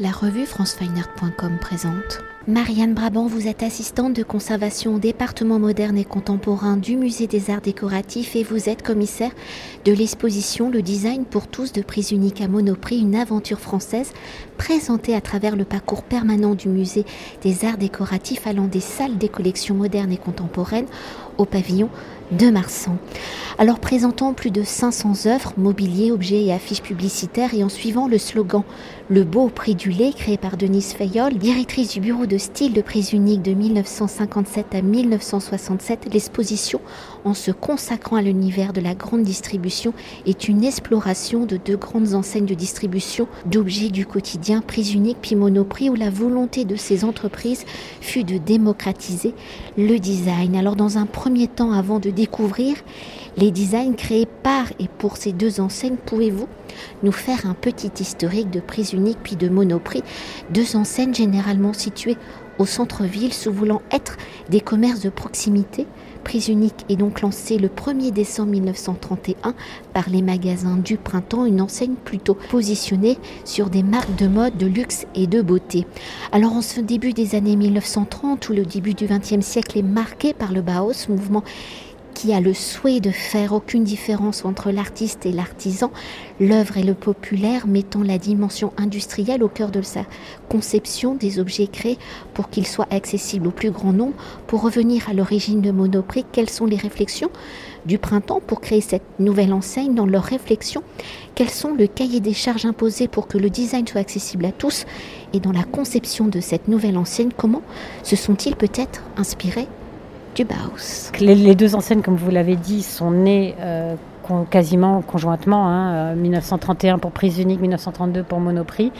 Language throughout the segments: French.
La revue francefineart.com présente. Marianne Brabant, vous êtes assistante de conservation au département moderne et contemporain du Musée des Arts Décoratifs et vous êtes commissaire de l'exposition Le Design pour tous de prise unique à Monoprix, une aventure française présentée à travers le parcours permanent du Musée des Arts Décoratifs allant des salles des collections modernes et contemporaines au pavillon de Marsan. Alors présentant plus de 500 œuvres, mobilier, objets et affiches publicitaires et en suivant le slogan Le beau prix du lait créé par Denise Fayol, directrice du bureau de style de prise unique de 1957 à 1967, l'exposition en se consacrant à l'univers de la grande distribution est une exploration de deux grandes enseignes de distribution d'objets du quotidien, prise unique puis monoprix où la volonté de ces entreprises fut de démocratiser le design. Alors dans un premier temps avant de découvrir les designs créés par et pour ces deux enseignes, pouvez-vous nous faire un petit historique de prise unique puis de monoprix, deux enseignes généralement situées au centre-ville, sous voulant être des commerces de proximité. Prise unique est donc lancée le 1er décembre 1931 par les magasins du printemps, une enseigne plutôt positionnée sur des marques de mode, de luxe et de beauté. Alors en ce début des années 1930, où le début du XXe siècle est marqué par le Bauhaus, mouvement qui a le souhait de faire aucune différence entre l'artiste et l'artisan, l'œuvre et le populaire, mettant la dimension industrielle au cœur de sa conception des objets créés pour qu'ils soient accessibles au plus grand nombre. Pour revenir à l'origine de Monoprix, quelles sont les réflexions du printemps pour créer cette nouvelle enseigne dans leurs réflexions? Quels sont le cahier des charges imposés pour que le design soit accessible à tous? Et dans la conception de cette nouvelle enseigne, comment se sont-ils peut-être inspirés les, deux enseignes, comme vous l'avez dit, sont nées euh, quasiment conjointement, hein, 1931 euh, pour prise unique, 1932 pour Monoprix.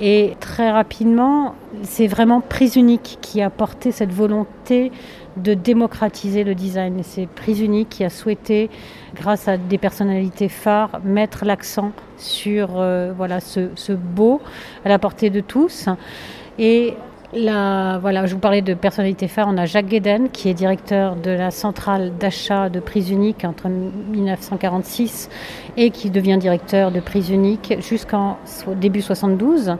Et très rapidement, c'est vraiment prise unique qui a porté cette volonté de démocratiser le design. C'est prise unique qui a souhaité, grâce à des personnalités phares, mettre l'accent sur euh, voilà, ce, ce beau à la portée de tous. Et voilà, je vous parlais de personnalité phare. On a Jacques Guéden, qui est directeur de la centrale d'achat de prise unique entre 1946 et qui devient directeur de prise unique jusqu'en début 72.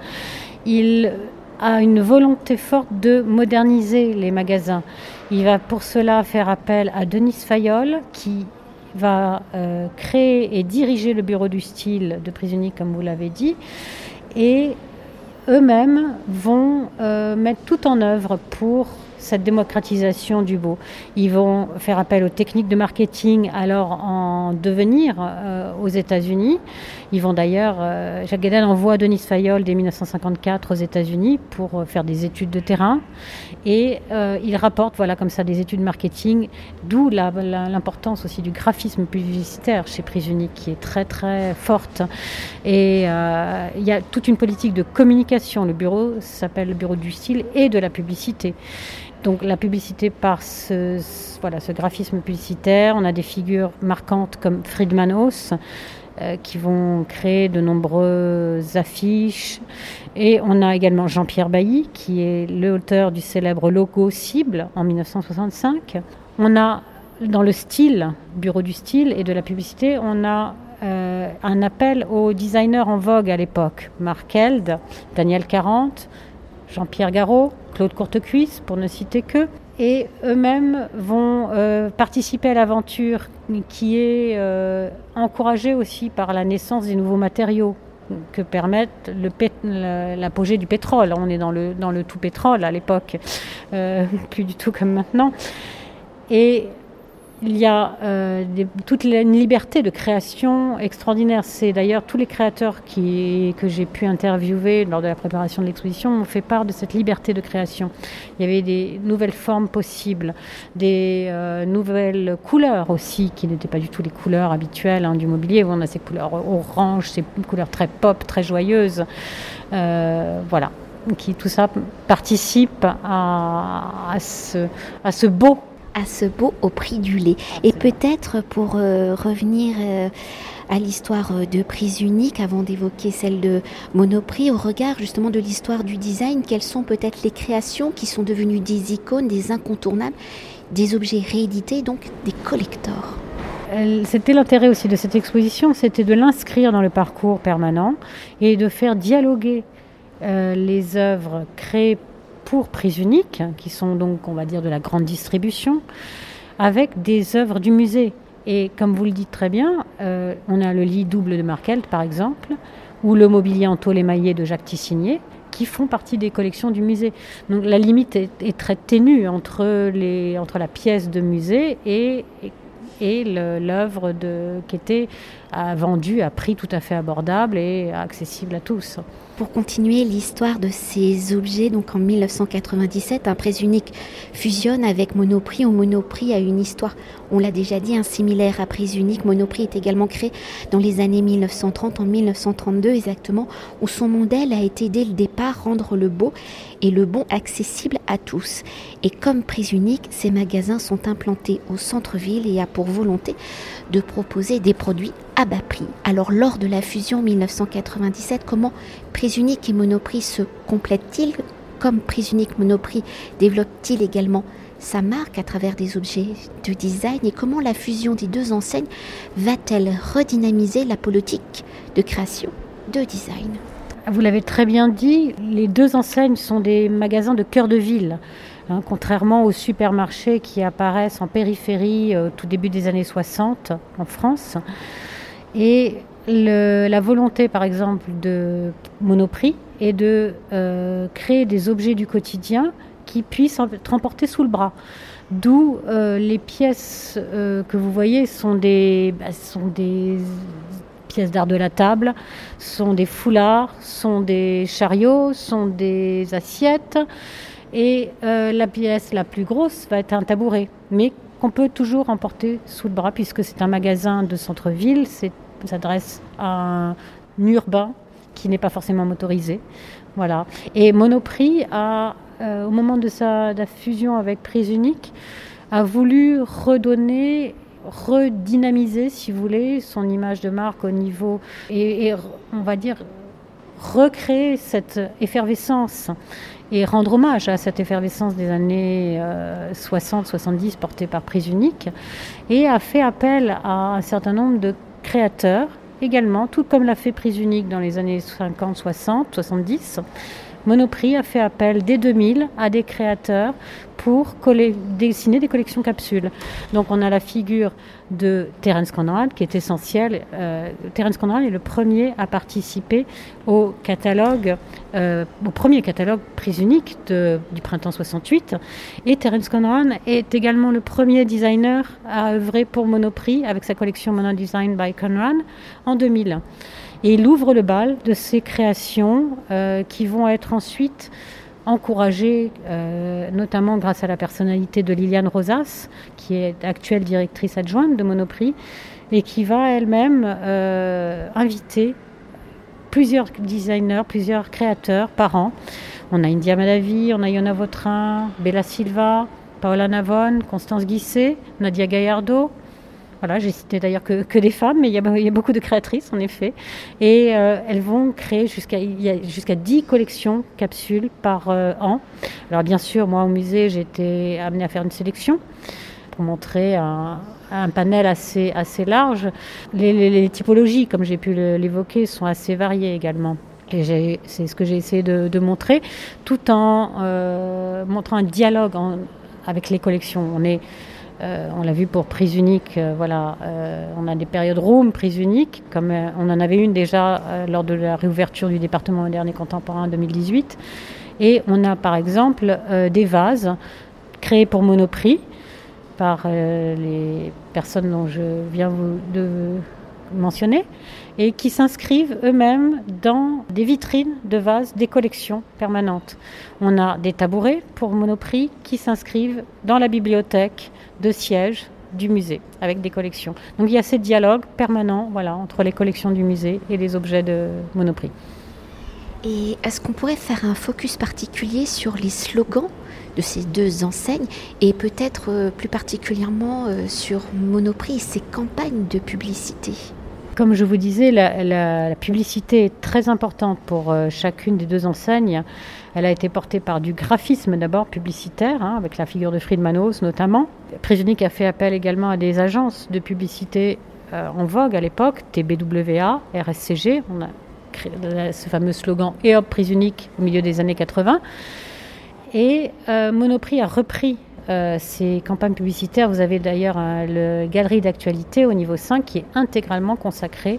Il a une volonté forte de moderniser les magasins. Il va pour cela faire appel à Denis Fayol, qui va euh, créer et diriger le bureau du style de prise unique, comme vous l'avez dit. Eux-mêmes vont euh, mettre tout en œuvre pour cette démocratisation du beau. Ils vont faire appel aux techniques de marketing alors en devenir euh, aux États-Unis. Ils vont d'ailleurs, euh, Jacques Guédel envoie Denis Fayol dès 1954 aux États-Unis pour euh, faire des études de terrain et il rapporte voilà comme ça des études marketing, d'où l'importance aussi du graphisme publicitaire chez Prise Unique qui est très très forte. Et il y a toute une politique de communication. Le bureau s'appelle le bureau du style et de la publicité. Donc la publicité par ce, voilà, ce graphisme publicitaire, on a des figures marquantes comme Friedman Haus euh, qui vont créer de nombreuses affiches. Et on a également Jean-Pierre Bailly qui est l'auteur du célèbre logo Cible en 1965. On a dans le style, bureau du style et de la publicité, on a euh, un appel aux designers en vogue à l'époque. Mark Held, Daniel 40, Jean-Pierre Garot, Claude Courtecuisse, pour ne citer que. Et eux-mêmes vont euh, participer à l'aventure qui est euh, encouragée aussi par la naissance des nouveaux matériaux que permettent l'apogée du pétrole. On est dans le, dans le tout pétrole à l'époque, euh, plus du tout comme maintenant. Il y a euh, toute une liberté de création extraordinaire. C'est d'ailleurs tous les créateurs que j'ai pu interviewer lors de la préparation de l'exposition m'ont fait part de cette liberté de création. Il y avait des nouvelles formes possibles, des euh, nouvelles couleurs aussi, qui n'étaient pas du tout les couleurs habituelles hein, du mobilier. On a ces couleurs orange, ces couleurs très pop, très joyeuses. Euh, voilà. Qui, tout ça participe à ce beau à ce beau au prix du lait. Et peut-être pour euh, revenir euh, à l'histoire euh, de prise unique, avant d'évoquer celle de Monoprix, au regard justement de l'histoire du design, quelles sont peut-être les créations qui sont devenues des icônes, des incontournables, des objets réédités, donc des collectors? C'était l'intérêt aussi de cette exposition, c'était de l'inscrire dans le parcours permanent et de faire dialoguer les œuvres créées pour prise unique, qui sont donc, on va dire, de la grande distribution, avec des œuvres du musée. Et comme vous le dites très bien, euh, on a le lit double de Markelt, par exemple, ou le mobilier en tôle émaillé de Jacques Tissigné, qui font partie des collections du musée. Donc la limite est, très ténue entre, les, entre la pièce de musée et, et, l'œuvre qui était vendue à prix tout à fait abordable et accessible à tous. Pour continuer l'histoire de ces objets, donc en 1997, un presse unique fusionne avec Monoprix, où Monoprix a une histoire, on l'a déjà dit, un similaire à prise unique. Monoprix est également créé dans les années 1930, en 1932 exactement, où son modèle a été dès le départ rendre le beau et le bon accessible à tous. Et comme prise unique, ces magasins sont implantés au centre-ville et a pour volonté de proposer des produits prix. Alors lors de la fusion 1997, comment Prise Unique et Monoprix se complètent-ils? Comme Prise Unique Monoprix développe-t-il également sa marque à travers des objets de design? Et comment la fusion des deux enseignes va-t-elle redynamiser la politique de création de design? Vous l'avez très bien dit, les deux enseignes sont des magasins de cœur de ville. Hein, contrairement aux supermarchés qui apparaissent en périphérie au tout début des années 60 en France. Et la volonté, par exemple, de Monoprix est de euh, créer des objets du quotidien qui puissent être emportés sous le bras. D'où euh, les pièces euh, que vous voyez sont des, bah, sont des pièces d'art de la table, sont des foulards, sont des chariots, sont des assiettes. Et la pièce la plus grosse va être un tabouret, mais qu'on peut toujours emporter sous le bras puisque c'est un magasin de centre-ville, s'adresse à un urbain qui n'est pas forcément motorisé. Voilà. Et Monoprix a, euh, au moment de sa fusion avec Prise Unique, a voulu redonner, redynamiser, si vous voulez, son image de marque au niveau et, on va dire recréer cette effervescence et rendre hommage à cette effervescence des années 60-70 euh, portée par Prise Unique et a fait appel à un certain nombre de créateurs également, tout comme l'a fait Prise Unique dans les années 50, 60, 70. Monoprix a fait appel dès 2000 à des créateurs pour dessiner des collections capsules. Donc on a la figure de Terence Conrad qui est essentielle. Euh, Terence Conrad est le premier à participer au catalogue, euh, au premier catalogue prise unique du printemps 68. Et Terence Conrad est également le premier designer à œuvrer pour Monoprix avec sa collection Mono Design by Conrad en 2000. Et il ouvre le bal de ces créations euh, qui vont être ensuite encouragées, euh, notamment grâce à la personnalité de Liliane Rosas, qui est actuelle directrice adjointe de Monoprix, et qui va elle-même euh, inviter plusieurs designers, plusieurs créateurs par an. On a India Malavi, on a Yona Vautrin, Bella Silva, Paola Navon, Constance Guisset, Nadia Gaillardo, voilà, j'ai cité d'ailleurs que, que, des femmes, mais il y, a, beaucoup de créatrices en effet. Et euh, elles vont créer jusqu'à jusqu'à 10 collections capsules par euh, an. Alors bien sûr, moi au musée, j'ai été amenée à faire une sélection pour montrer un, panel assez, assez large. Les, typologies, comme j'ai pu l'évoquer, sont assez variées également. Et c'est ce que j'ai essayé de, montrer, tout en euh, montrant un dialogue avec les collections. On est euh, on l'a vu pour prise unique, euh, voilà, euh, on a des périodes room, prise unique, comme on en avait une déjà lors de la réouverture du département moderne et contemporain en 2018. Et on a par exemple des vases créés pour Monoprix par les personnes dont je viens vous mentionner et qui s'inscrivent eux-mêmes dans des vitrines de vases, des collections permanentes. On a des tabourets pour Monoprix qui s'inscrivent dans la bibliothèque de sièges du musée avec des collections. Donc il y a ce dialogue permanent voilà, entre les collections du musée et les objets de Monoprix. Et est-ce qu'on pourrait faire un focus particulier sur les slogans de ces deux enseignes et peut-être euh, plus particulièrement euh, sur Monoprix et ses campagnes de publicité? Comme je vous disais, la, publicité est très importante pour euh, chacune des deux enseignes. Elle a été portée par du graphisme d'abord publicitaire, hein, avec la figure de Friedmanos notamment. Prisonic a fait appel également à des agences de publicité euh, en vogue à l'époque, TBWA, RSCG. On a ce fameux slogan Et hop, prise au milieu des années 80. Et Monoprix a repris ces campagnes publicitaires. Vous avez d'ailleurs le galerie d'actualité au niveau 5 qui est intégralement consacré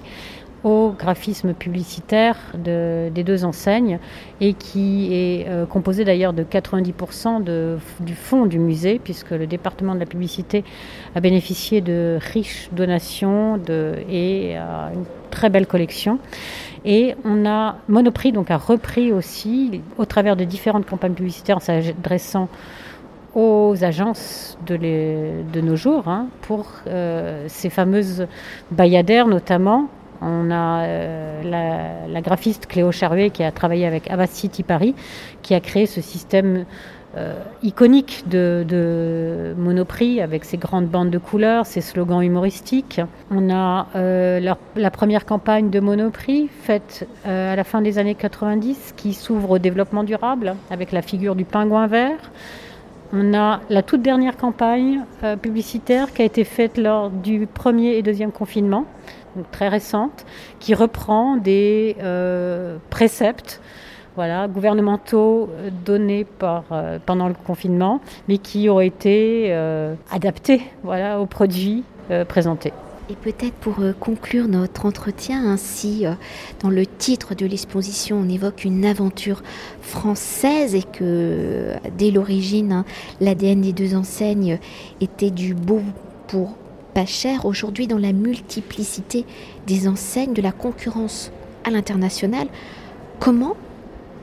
au graphisme publicitaire des deux enseignes et qui est euh, composé d'ailleurs de 90% du fonds du musée puisque le département de la publicité a bénéficié de riches donations et une très belle collection. Et on a Monoprix donc a repris aussi au travers de différentes campagnes publicitaires en s'adressant aux agences de, nos jours hein, pour euh, ces fameuses bayadères notamment on a euh, la, graphiste Cléo Charvet qui a travaillé avec City Paris, qui a créé ce système euh, iconique de, Monoprix avec ses grandes bandes de couleurs, ses slogans humoristiques. On a la, première campagne de Monoprix faite à la fin des années 90 qui s'ouvre au développement durable avec la figure du pingouin vert. On a la toute dernière campagne publicitaire qui a été faite lors du premier et deuxième confinement très récente, qui reprend des euh, préceptes voilà, gouvernementaux euh, donnés par, euh, pendant le confinement, mais qui ont été adaptés voilà, aux produits présentés. Et peut-être pour conclure notre entretien, ainsi dans le titre de l'exposition, on évoque une aventure française et que dès l'origine, hein, l'ADN des deux enseignes était du beau pour pas cher aujourd'hui dans la multiplicité des enseignes, de la concurrence à l'international. Comment,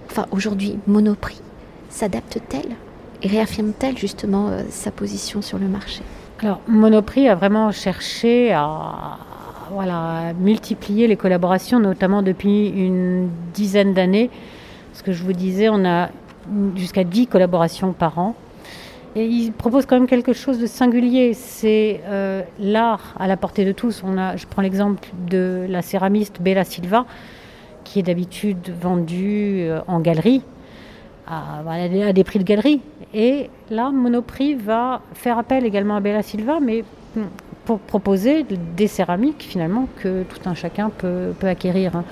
enfin aujourd'hui, Monoprix s'adapte-t-elle et réaffirme-t-elle justement euh, sa position sur le marché? Alors Monoprix a vraiment cherché à, multiplier les collaborations, notamment depuis une dizaine d'années. Ce que je vous disais, on a jusqu'à 10 collaborations par an et il propose quand même quelque chose de singulier. C'est euh, l'art à la portée de tous. Je prends l'exemple de la céramiste Bella Silva, qui est d'habitude vendue euh, en galerie, à, des prix de galerie. Et là, Monoprix va faire appel également à Bella Silva, mais hmm, pour proposer des céramiques finalement que tout un chacun peut, peut acquérir. Hein.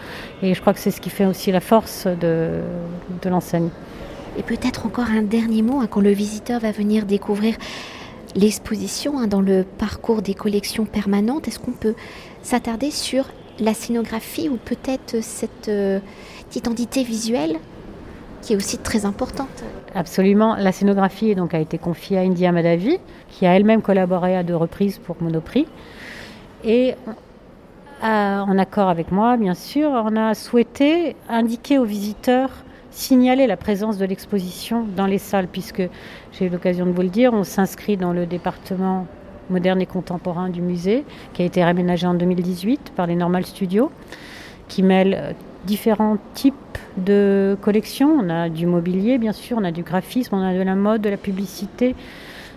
Et je crois que c'est ce qui fait aussi la force de, de l'enseigne. Et peut-être encore un dernier mot hein, quand le visiteur va venir découvrir l'exposition hein, dans le parcours des collections permanentes. Est-ce qu'on peut s'attarder sur la scénographie ou peut-être cette euh, identité visuelle qui est aussi très importante. Absolument. La scénographie donc, a été confiée à India Madavi, qui a elle-même collaboré à deux reprises pour Monoprix. Et euh, en accord avec moi, bien sûr, on a souhaité indiquer aux visiteurs signaler la présence de l'exposition dans les salles, puisque j'ai eu l'occasion de vous le dire, on s'inscrit dans le département moderne et contemporain du musée, qui a été réaménagé en 2018 par les Normal Studios, qui mêle euh, différents types de collections. On a du mobilier, bien sûr, on a du graphisme, on a de la mode, de la publicité,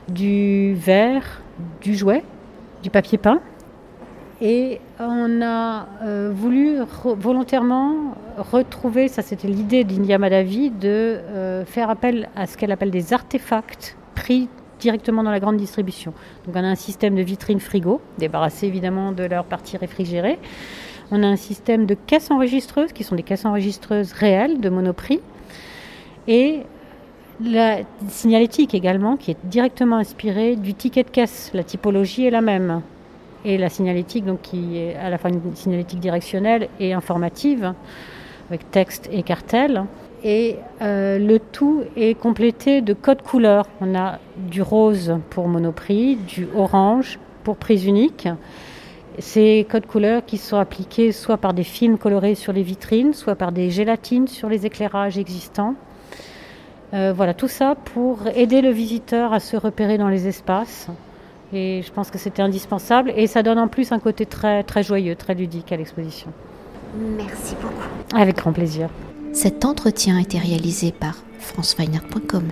du verre, du jouet, du papier peint. Et on a euh, voulu volontairement retrouver, ça c'était l'idée d'India Madhavi, de euh, faire appel à ce qu'elle appelle des artefacts pris directement dans la grande distribution. Donc on a un système de vitrines frigo, débarrassé évidemment de leur partie réfrigérée. On a un système de caisses enregistreuses, qui sont des caisses enregistreuses réelles de Monoprix. Et la signalétique également, qui est directement inspirée du ticket de caisse. La typologie est la même et la signalétique, donc qui est à la fois une signalétique directionnelle et informative, avec texte et cartel. Et euh, le tout est complété de codes couleurs. On a du rose pour Monoprix, du orange pour prise unique. Ces codes couleurs qui sont appliqués soit par des films colorés sur les vitrines, soit par des gélatines sur les éclairages existants. Euh, voilà, tout ça pour aider le visiteur à se repérer dans les espaces, et je pense que c'était indispensable. Et ça donne en plus un côté très, très joyeux, très ludique à l'exposition. Merci beaucoup. Avec grand plaisir. Cet entretien a été réalisé par franceweiner.com.